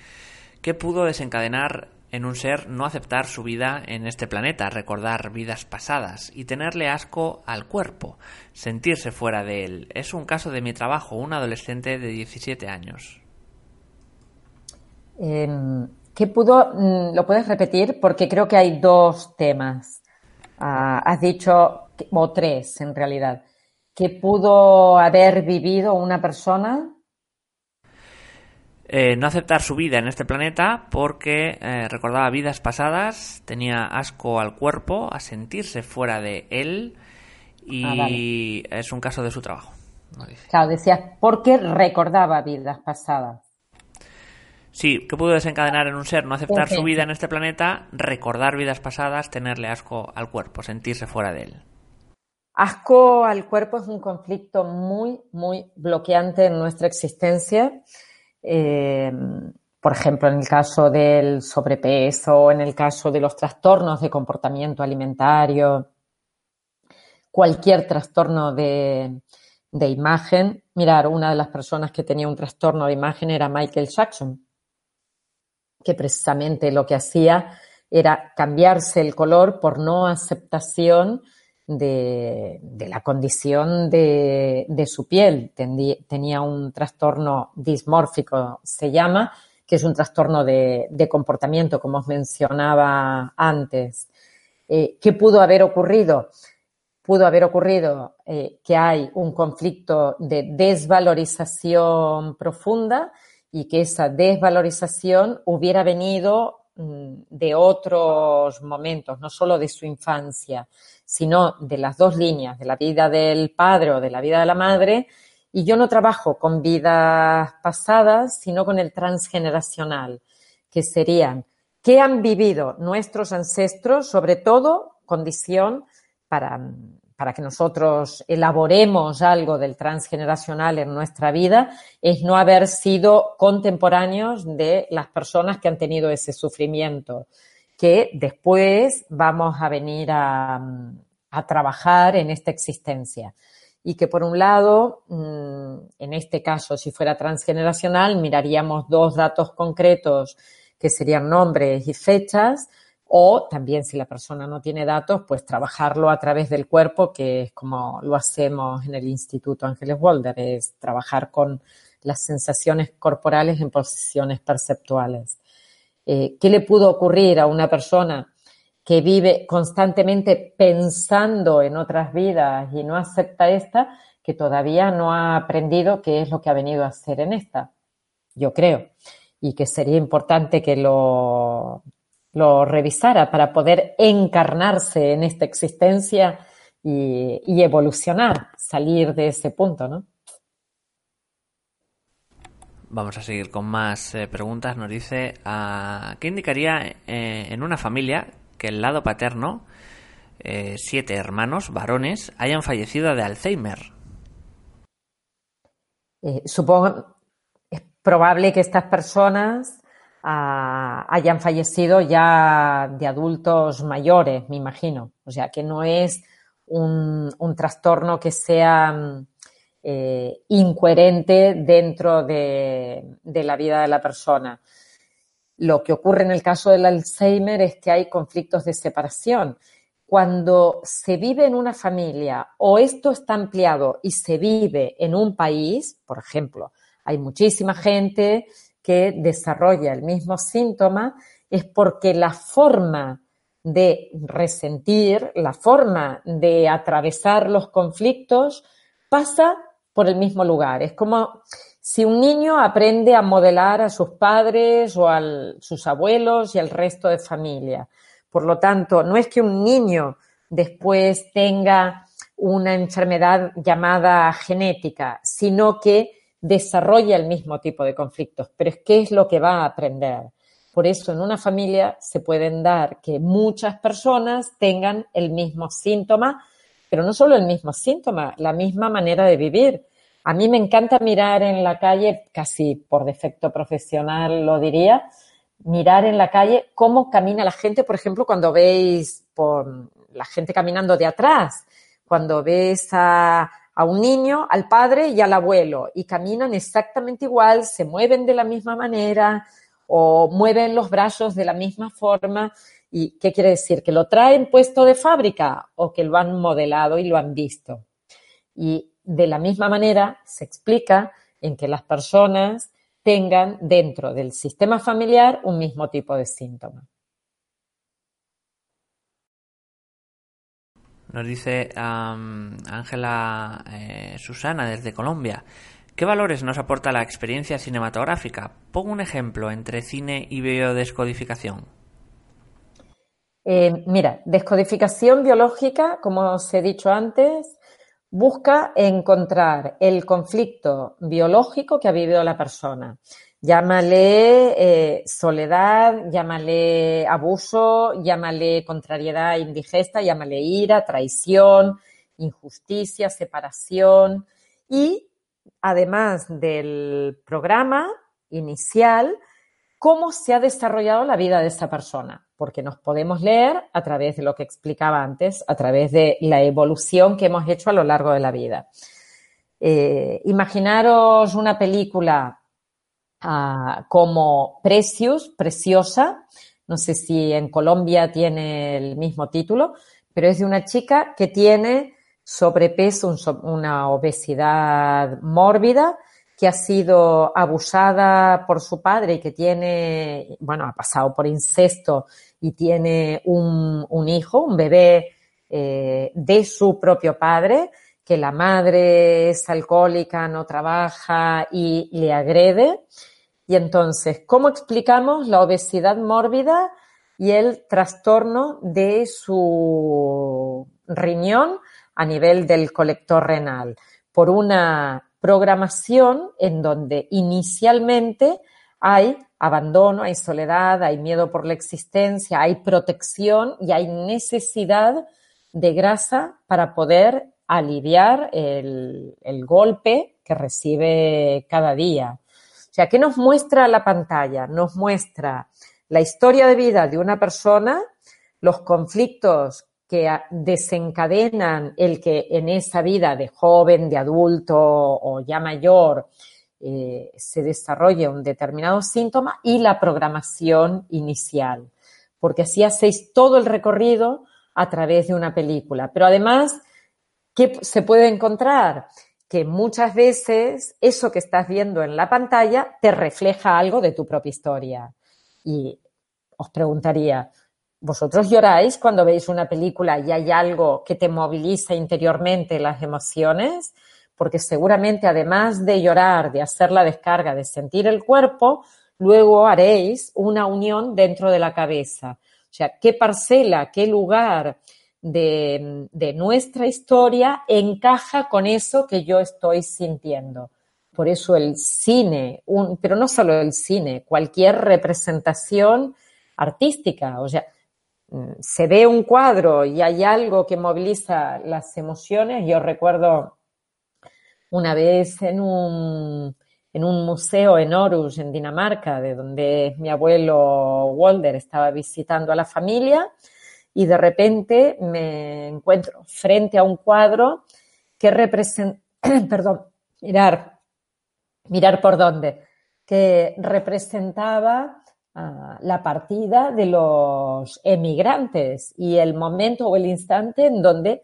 Speaker 1: ¿Qué pudo desencadenar en un ser no aceptar su vida en este planeta, recordar vidas pasadas y tenerle asco al cuerpo, sentirse fuera de él? Es un caso de mi trabajo, un adolescente de 17 años.
Speaker 2: Em, ¿Qué pudo, mm, lo puedes repetir? Porque creo que hay dos temas. Ah, has dicho, o tres en realidad. ¿Qué pudo haber vivido una persona?
Speaker 1: Eh, no aceptar su vida en este planeta porque eh, recordaba vidas pasadas, tenía asco al cuerpo, a sentirse fuera de él y ah, es un caso de su trabajo.
Speaker 2: Claro, decías, porque recordaba vidas pasadas.
Speaker 1: Sí, que pudo desencadenar en un ser no aceptar su vida en este planeta, recordar vidas pasadas, tenerle asco al cuerpo, sentirse fuera de él.
Speaker 2: Asco al cuerpo es un conflicto muy, muy bloqueante en nuestra existencia. Eh, por ejemplo, en el caso del sobrepeso, en el caso de los trastornos de comportamiento alimentario, cualquier trastorno de, de imagen. Mirar, una de las personas que tenía un trastorno de imagen era Michael Jackson, que precisamente lo que hacía era cambiarse el color por no aceptación de, la condición de, su piel. tenía un trastorno dismórfico, se llama, que es un trastorno de, comportamiento, como os mencionaba antes. Eh, ¿Qué pudo haber ocurrido? pudo haber ocurrido eh, que hay un conflicto de desvalorización profunda y que esa desvalorización hubiera venido mm, de otros momentos, no solo de su infancia, sino de las dos líneas, de la vida del padre o de la vida de la madre. Y yo no trabajo con vidas pasadas, sino con el transgeneracional, que serían qué han vivido nuestros ancestros, sobre todo condición para, para que nosotros elaboremos algo del transgeneracional en nuestra vida es no haber sido contemporáneos de las personas que han tenido ese sufrimiento, que después vamos a venir a, trabajar en esta existencia. Y que por un lado, mm, en este caso, si fuera transgeneracional, miraríamos dos datos concretos que serían nombres y fechas, o también si la persona no tiene datos, pues trabajarlo a través del cuerpo, que es como lo hacemos en el Instituto Ángeles Walder, es trabajar con las sensaciones corporales en posiciones perceptuales. Eh, ¿Qué le pudo ocurrir a una persona que vive constantemente pensando en otras vidas y no acepta esta, que todavía no ha aprendido qué es lo que ha venido a hacer en esta? Yo creo. Y que sería importante que lo lo revisara para poder encarnarse en esta existencia y, evolucionar, salir de ese punto, ¿no?
Speaker 1: Vamos a seguir con más eh, preguntas. Nos dice, ah, ¿qué indicaría eh, en una familia que el lado paterno, eh, siete hermanos varones, hayan fallecido de Alzheimer?
Speaker 2: supongo, es probable que estas personas hayan fallecido ya de adultos mayores, me imagino. O sea, que no es un, trastorno que sea eh, incoherente dentro de, de la vida de la persona. Lo que ocurre en el caso del Alzheimer es que hay conflictos de separación. Cuando se vive en una familia o esto está ampliado y se vive en un país, por ejemplo, hay muchísima gente que desarrolla el mismo síntoma es porque la forma de resentir, la forma de atravesar los conflictos pasa por el mismo lugar. Es como si un niño aprende a modelar a sus padres o a sus abuelos y al resto de familia. Por lo tanto, no es que un niño después tenga una enfermedad llamada genética, sino que desarrolla el mismo tipo de conflictos, pero es qué es lo que va a aprender. Por eso en una familia se pueden dar que muchas personas tengan el mismo síntoma, pero no solo el mismo síntoma, la misma manera de vivir. A mí me encanta mirar en la calle, casi por defecto profesional lo diría, mirar en la calle cómo camina la gente, por ejemplo, cuando veis la gente caminando de atrás, cuando ves a, a un niño, al padre y al abuelo y caminan exactamente igual, se mueven de la misma manera o mueven los brazos de la misma forma. ¿Y qué quiere decir? ¿Que lo traen puesto de fábrica o que lo han modelado y lo han visto? Y de la misma manera se explica en que las personas tengan dentro del sistema familiar un mismo tipo de síntoma.
Speaker 1: Nos dice Ángela eh, Susana desde Colombia. ¿Qué valores nos aporta la experiencia cinematográfica? Pongo un ejemplo entre cine y biodescodificación.
Speaker 2: Eh, mira, descodificación biológica, como os he dicho antes, busca encontrar el conflicto biológico que ha vivido la persona. Llámale eh, soledad, llámale abuso, llámale contrariedad indigesta, llámale ira, traición, injusticia, separación. Y además del programa inicial, cómo se ha desarrollado la vida de esa persona, porque nos podemos leer a través de lo que explicaba antes, a través de la evolución que hemos hecho a lo largo de la vida. Eh, imaginaros una película Ah, como Precious, Preciosa. No sé si en Colombia tiene el mismo título, pero es de una chica que tiene sobrepeso, una obesidad mórbida, que ha sido abusada por su padre y que tiene, bueno, ha pasado por incesto y tiene un, hijo, un bebé eh, de su propio padre, que la madre es alcohólica, no trabaja y le agrede. Y entonces, ¿cómo explicamos la obesidad mórbida y el trastorno de su riñón a nivel del colector renal? Por una programación en donde inicialmente hay abandono, hay soledad, hay miedo por la existencia, hay protección y hay necesidad de grasa para poder aliviar el, golpe que recibe cada día. O sea, ¿qué nos muestra la pantalla? Nos muestra la historia de vida de una persona, los conflictos que desencadenan el que en esa vida de joven, de adulto o ya mayor eh, se desarrolle un determinado síntoma y la programación inicial, porque así hacéis todo el recorrido a través de una película. Pero además ¿Qué se puede encontrar? Que muchas veces eso que estás viendo en la pantalla te refleja algo de tu propia historia. Y os preguntaría, ¿vosotros lloráis cuando veis una película y hay algo que te moviliza interiormente las emociones? Porque seguramente además de llorar, de hacer la descarga, de sentir el cuerpo, luego haréis una unión dentro de la cabeza. O sea, ¿qué parcela, qué lugar, de, nuestra historia encaja con eso que yo estoy sintiendo. Por eso el cine, pero no solo el cine, cualquier representación artística, o sea, se ve un cuadro y hay algo que moviliza las emociones. Yo recuerdo una vez en un, en un museo en Aarhus, en Dinamarca, de donde mi abuelo Walder estaba visitando a la familia, y de repente me encuentro frente a un cuadro que representa, perdón, mirar, mirar por dónde, que representaba ah, la partida de los emigrantes y el momento o el instante en donde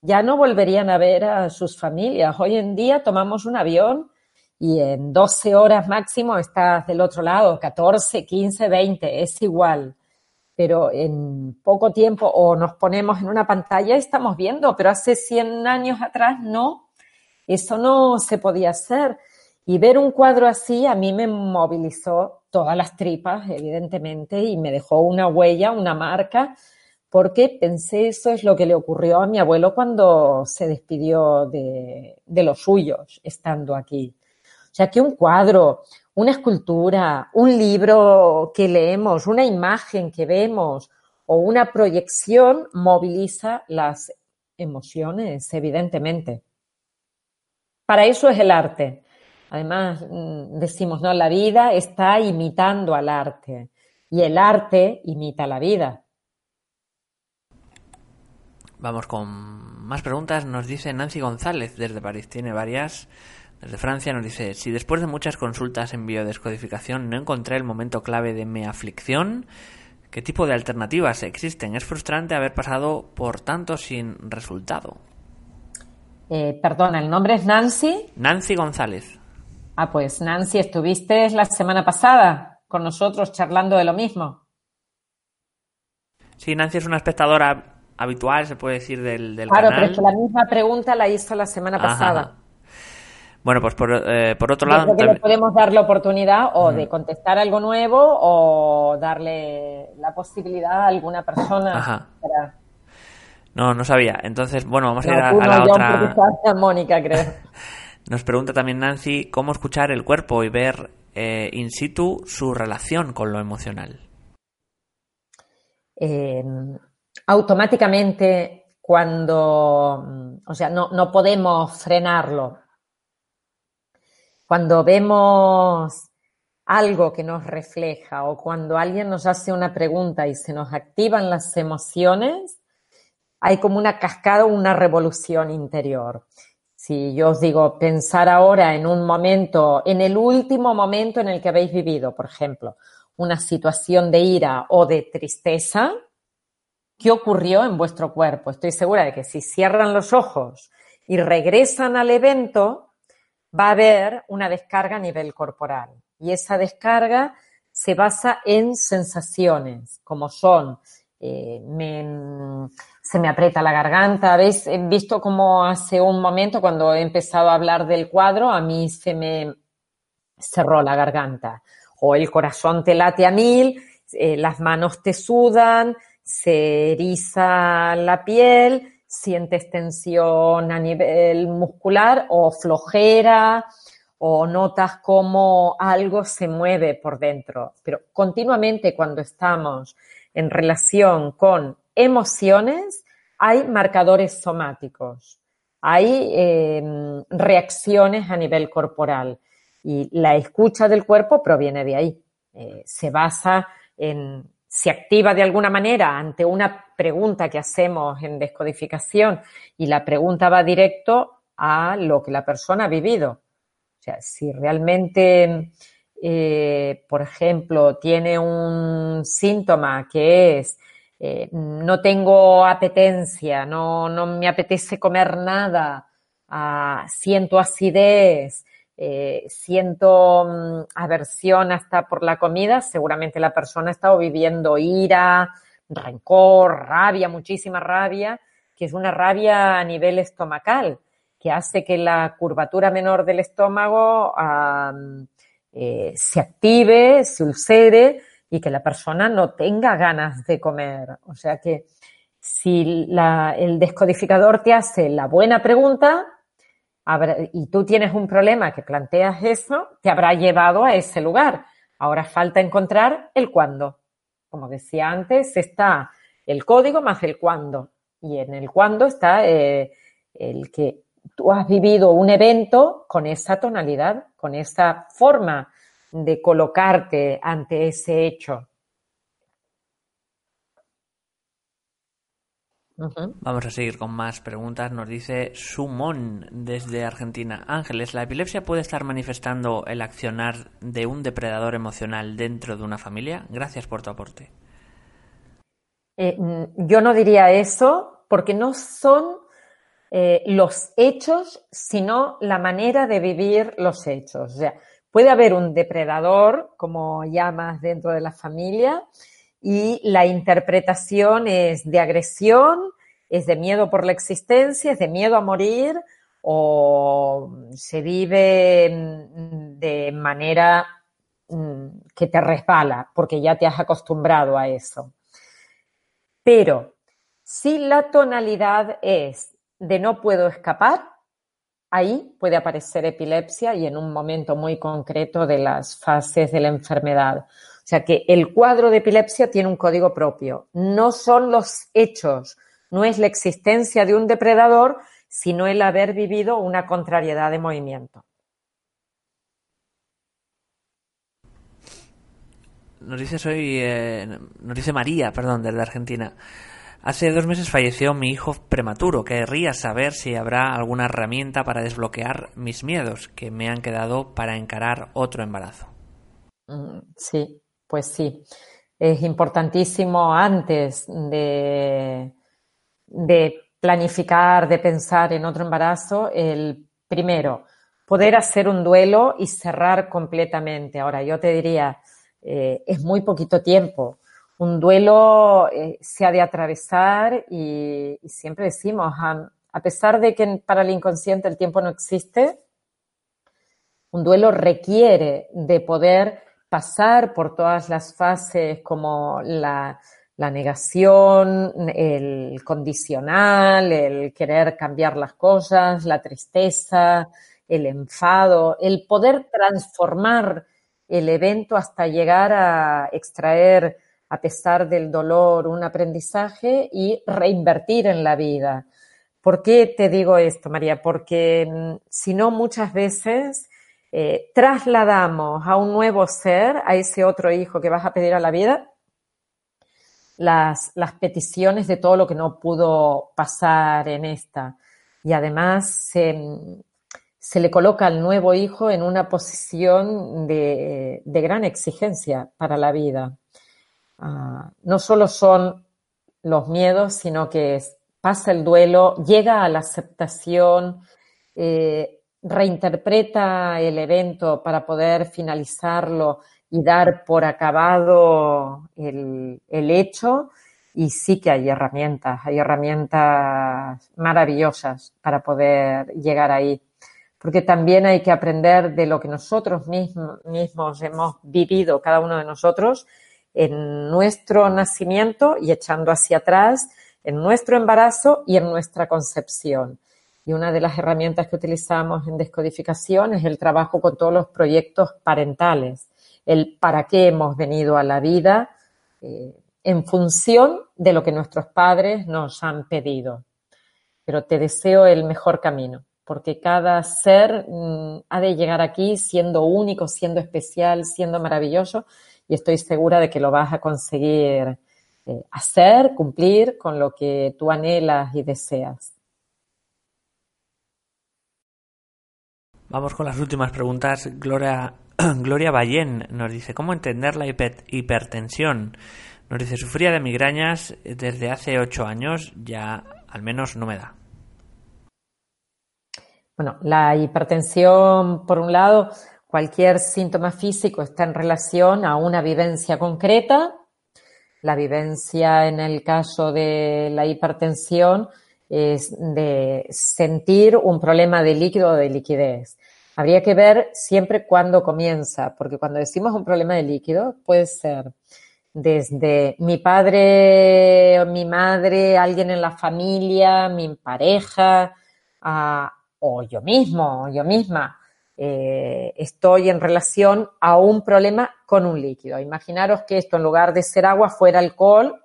Speaker 2: ya no volverían a ver a sus familias. Hoy en día tomamos un avión y en 12 horas máximo estás del otro lado, 14, 15, 20, es igual pero en poco tiempo o nos ponemos en una pantalla y estamos viendo, pero hace 100 años atrás no, eso no se podía hacer. Y ver un cuadro así a mí me movilizó todas las tripas, evidentemente, y me dejó una huella, una marca, porque pensé eso es lo que le ocurrió a mi abuelo cuando se despidió de, de los suyos, estando aquí. O sea, que un cuadro, una escultura, un libro que leemos, una imagen que vemos o una proyección moviliza las emociones, evidentemente. Para eso es el arte. Además, mm, decimos, no, la vida está imitando al arte y el arte imita la vida.
Speaker 1: Vamos con más preguntas. Nos dice Nancy González desde París. Tiene varias. Desde Francia nos dice, si después de muchas consultas en biodescodificación no encontré el momento clave de mi aflicción, ¿qué tipo de alternativas existen? Es frustrante haber pasado por tanto sin resultado.
Speaker 2: Eh, perdona, ¿el nombre es Nancy?
Speaker 1: Nancy González.
Speaker 2: Ah, pues Nancy, estuviste la semana pasada con nosotros charlando de lo mismo.
Speaker 1: Sí, Nancy es una espectadora habitual, se puede decir, del, del
Speaker 2: claro,
Speaker 1: canal.
Speaker 2: pero es que la misma pregunta la hizo la semana
Speaker 1: Ajá.
Speaker 2: pasada.
Speaker 1: Bueno, pues por, eh, por otro
Speaker 2: Yo
Speaker 1: lado...
Speaker 2: creo que le podemos dar la oportunidad o de contestar algo nuevo o darle la posibilidad a alguna persona
Speaker 1: Ajá.
Speaker 2: para...
Speaker 1: No, no sabía. Entonces, bueno, vamos a ir
Speaker 2: No,
Speaker 1: a, a
Speaker 2: no,
Speaker 1: la
Speaker 2: porque
Speaker 1: otra...
Speaker 2: Mónica, creo.
Speaker 1: Nos pregunta también Nancy cómo escuchar el cuerpo y ver eh, in situ su relación con lo emocional.
Speaker 2: eh, automáticamente cuando, o sea, no, no podemos frenarlo. Cuando vemos algo que nos refleja o cuando alguien nos hace una pregunta y se nos activan las emociones, hay como una cascada, una revolución interior. Si yo os digo, pensar ahora en un momento, en el último momento en el que habéis vivido, por ejemplo, una situación de ira o de tristeza, ¿qué ocurrió en vuestro cuerpo? Estoy segura de que si cierran los ojos y regresan al evento, va a haber una descarga a nivel corporal. Y esa descarga se basa en sensaciones, como son, eh, me- se me aprieta la garganta. ¿Habéis eh, visto cómo hace un momento, cuando he empezado a hablar del cuadro, a mí se me cerró la garganta? O el corazón te late a mil, eh, las manos te sudan, se eriza la piel, sientes tensión a nivel muscular o flojera o notas como algo se mueve por dentro. Pero continuamente cuando estamos en relación con emociones, hay marcadores somáticos, hay eh, reacciones a nivel corporal y la escucha del cuerpo proviene de ahí. Eh, se basa en, se activa de alguna manera ante una pregunta que hacemos en descodificación y la pregunta va directo a lo que la persona ha vivido. O sea, si realmente, eh, por ejemplo, tiene un síntoma que es eh, no tengo apetencia, no, no me apetece comer nada, ah, siento acidez, eh, siento mm, aversión hasta por la comida, seguramente la persona ha estado viviendo ira, rencor, rabia, muchísima rabia, que es una rabia a nivel estomacal, que hace que la curvatura menor del estómago eh, se active, se ulcere y que la persona no tenga ganas de comer. O sea que si la- el descodificador te hace la buena pregunta y tú tienes un problema que planteas eso, te habrá llevado a ese lugar. Ahora falta encontrar el cuándo. Como decía antes, está el código más el cuándo. Y en el cuándo está eh, el que tú has vivido un evento con esa tonalidad, con esa forma de colocarte ante ese hecho.
Speaker 1: Vamos a seguir con más preguntas. Nos dice Sumón desde Argentina. Ángeles, ¿la epilepsia puede estar manifestando el accionar de un depredador emocional dentro de una familia? Gracias por tu aporte.
Speaker 2: Eh, yo no diría eso porque no son eh, los hechos, sino la manera de vivir los hechos. O sea, puede haber un depredador, como llamas dentro de la familia, y la interpretación es de agresión, es de miedo por la existencia, es de miedo a morir, o se vive mm, de manera mm, que te resbala, porque ya te has acostumbrado a eso. Pero si la tonalidad es de no puedo escapar, ahí puede aparecer epilepsia y en un momento muy concreto de las fases de la enfermedad. O sea que el cuadro de epilepsia tiene un código propio. No son los hechos, no es la existencia de un depredador, sino el haber vivido una contrariedad de movimiento.
Speaker 1: Nos dice eh, María, perdón, desde Argentina. Hace dos meses falleció mi hijo prematuro. Querría saber si habrá alguna herramienta para desbloquear mis miedos que me han quedado para encarar otro embarazo.
Speaker 2: Mm, Sí, pues sí. Es importantísimo antes de, de planificar, de pensar en otro embarazo, el primero, poder hacer un duelo y cerrar completamente. Ahora, yo te diría, eh, es muy poquito tiempo. Un duelo eh, se ha de atravesar y, siempre decimos, a, pesar de que para el inconsciente el tiempo no existe, un duelo requiere de poder pasar por todas las fases como la negación, el condicional, el querer cambiar las cosas, la tristeza, el enfado, el poder transformar el evento hasta llegar a extraer, a pesar del dolor, un aprendizaje y reinvertir en la vida. ¿Por qué te digo esto, María? Porque mm, si no, muchas veces eh, trasladamos a un nuevo ser, a ese otro hijo que vas a pedir a la vida, las, las peticiones de todo lo que no pudo pasar en esta. Y además se, se le coloca al nuevo hijo en una posición de, gran exigencia para la vida. Ah, no solo son los miedos, sino que pasa el duelo, llega a la aceptación, eh, reinterpreta el evento para poder finalizarlo y dar por acabado el, el hecho. Y sí que hay herramientas, hay herramientas maravillosas para poder llegar ahí porque también hay que aprender de lo que nosotros mismos, hemos vivido, cada uno de nosotros, en nuestro nacimiento y echando hacia atrás, en nuestro embarazo y en nuestra concepción. Y una de las herramientas que utilizamos en descodificación es el trabajo con todos los proyectos parentales, el para qué hemos venido a la vida eh, en función de lo que nuestros padres nos han pedido. Pero te deseo el mejor camino porque cada ser mm, ha de llegar aquí siendo único, siendo especial, siendo maravilloso, y estoy segura de que lo vas a conseguir eh, hacer, cumplir con lo que tú anhelas y deseas.
Speaker 1: Vamos con las últimas preguntas. Gloria, Gloria Ballén nos dice, ¿cómo entender la hipertensión? Nos dice, sufría de migrañas desde hace ocho años, ya al menos no me da.
Speaker 2: Bueno, la hipertensión, por un lado, cualquier síntoma físico está en relación a una vivencia concreta. La vivencia en el caso de la hipertensión es de sentir un problema de líquido o de liquidez. Habría que ver siempre cuándo comienza, porque cuando decimos un problema de líquido puede ser desde mi padre o mi madre, alguien en la familia, mi pareja, o yo mismo, o yo misma, eh, estoy en relación a un problema con un líquido. Imaginaros que esto en lugar de ser agua fuera alcohol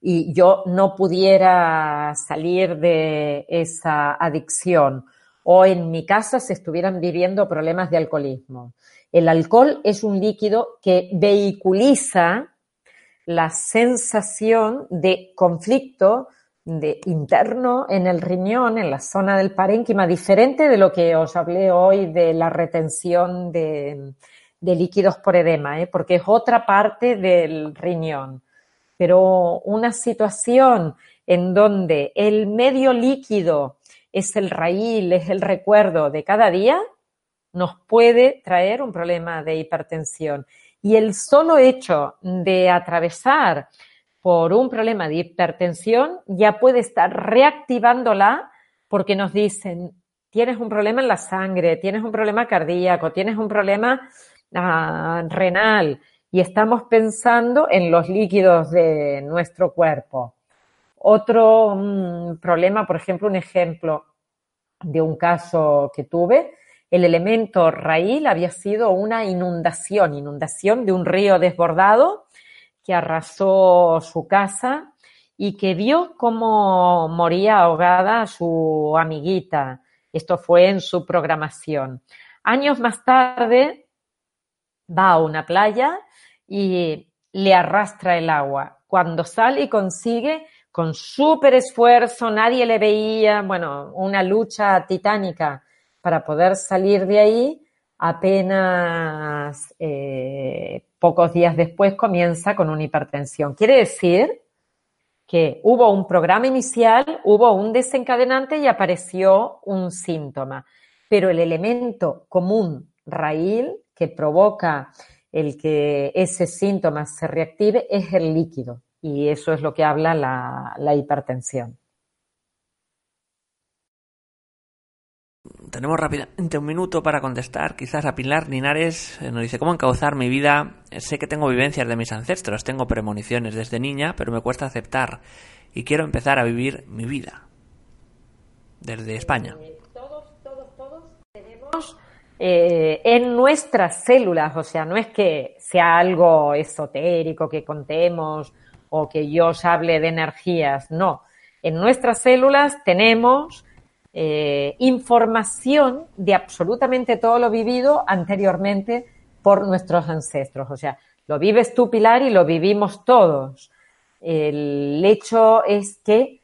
Speaker 2: y yo no pudiera salir de esa adicción o en mi casa se estuvieran viviendo problemas de alcoholismo. El alcohol es un líquido que vehiculiza la sensación de conflicto de interno en el riñón, en la zona del parénquima, diferente de lo que os hablé hoy de la retención de, líquidos por edema, ¿eh? porque es otra parte del riñón. Pero una situación en donde el medio líquido es el raíl, es el recuerdo de cada día, nos puede traer un problema de hipertensión. Y el solo hecho de atravesar por un problema de hipertensión, ya puede estar reactivándola porque nos dicen, tienes un problema en la sangre, tienes un problema cardíaco, tienes un problema ah, renal y estamos pensando en los líquidos de nuestro cuerpo. Otro mm, problema, por ejemplo, un ejemplo de un caso que tuve, el elemento raíl había sido una inundación, inundación de un río desbordado que arrasó su casa y que vio cómo moría ahogada su amiguita. Esto fue en su programación. Años más tarde va a una playa y le arrastra el agua. Cuando sale y consigue, con súper esfuerzo, nadie le veía, bueno, una lucha titánica para poder salir de ahí, apenas eh, pocos días después comienza con una hipertensión. Quiere decir que hubo un programa inicial, hubo un desencadenante y apareció un síntoma. pero el elemento común raíl que provoca el que ese síntoma se reactive es el líquido y eso es lo que habla la, hipertensión.
Speaker 1: Tenemos rápidamente un minuto para contestar. Quizás a Pilar Linares eh, nos dice, ¿cómo encauzar mi vida? Sé que tengo vivencias de mis ancestros, tengo premoniciones desde niña, pero me cuesta aceptar y quiero empezar a vivir mi vida desde España.
Speaker 2: Todos, todos, todos tenemos eh, en nuestras células, o sea, no es que sea algo esotérico que contemos o que yo os hable de energías, no. En nuestras células tenemos eh, información de absolutamente todo lo vivido anteriormente por nuestros ancestros. O sea, lo vives tú, Pilar, y lo vivimos todos. El hecho es que,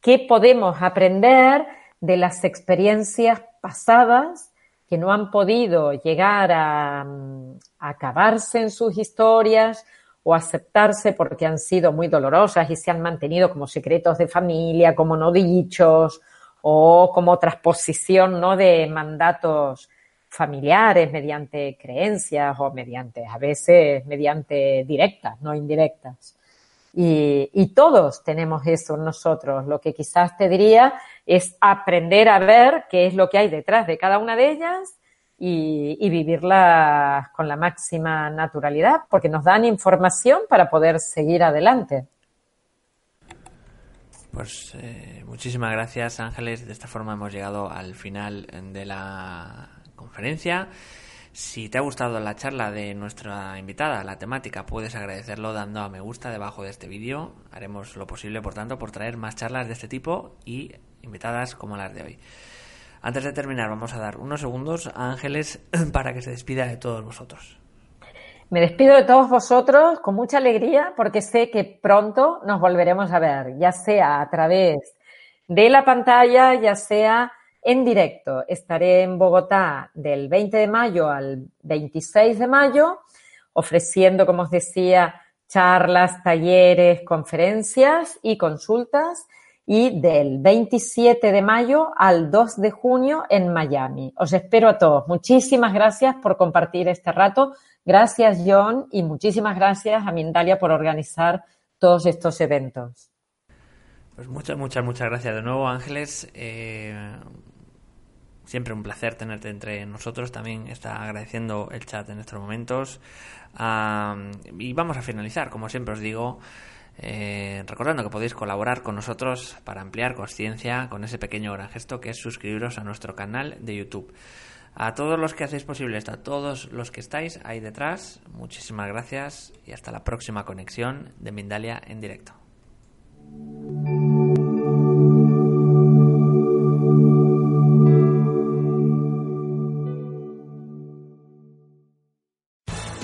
Speaker 2: ¿qué podemos aprender de las experiencias pasadas que no han podido llegar a acabarse en sus historias o aceptarse porque han sido muy dolorosas y se han mantenido como secretos de familia, como no dichos o como transposición ¿no? de mandatos familiares mediante creencias o mediante, a veces mediante directas, no indirectas. Y, y todos tenemos eso nosotros. Lo que quizás te diría es aprender a ver qué es lo que hay detrás de cada una de ellas y, vivirla con la máxima naturalidad, porque nos dan información para poder seguir adelante.
Speaker 1: Pues eh, muchísimas gracias Ángeles. De esta forma hemos llegado al final de la conferencia. Si te ha gustado la charla de nuestra invitada, la temática, puedes agradecerlo dando a me gusta debajo de este vídeo. Haremos lo posible, por tanto, por traer más charlas de este tipo y invitadas como las de hoy. Antes de terminar, vamos a dar unos segundos a Ángeles para que se despida de todos vosotros.
Speaker 2: Me despido de todos vosotros con mucha alegría porque sé que pronto nos volveremos a ver, ya sea a través de la pantalla, ya sea en directo. Estaré en Bogotá del 20 de mayo al 26 de mayo ofreciendo, como os decía, charlas, talleres, conferencias y consultas y del 27 de mayo al 2 de junio en Miami. Os espero a todos. Muchísimas gracias por compartir este rato. Gracias, John, y muchísimas gracias a Mindalia por organizar todos estos eventos.
Speaker 1: Pues muchas, muchas, muchas gracias de nuevo, Ángeles. Eh, siempre un placer tenerte entre nosotros. También está agradeciendo el chat en estos momentos. y vamos a finalizar, como siempre os digo. Eh, recordando que podéis colaborar con nosotros para ampliar conciencia con ese pequeño gran gesto que es suscribiros a nuestro canal de YouTube. A todos los que hacéis posible esto, a todos los que estáis ahí detrás, muchísimas gracias y hasta la próxima conexión de Mindalia en directo.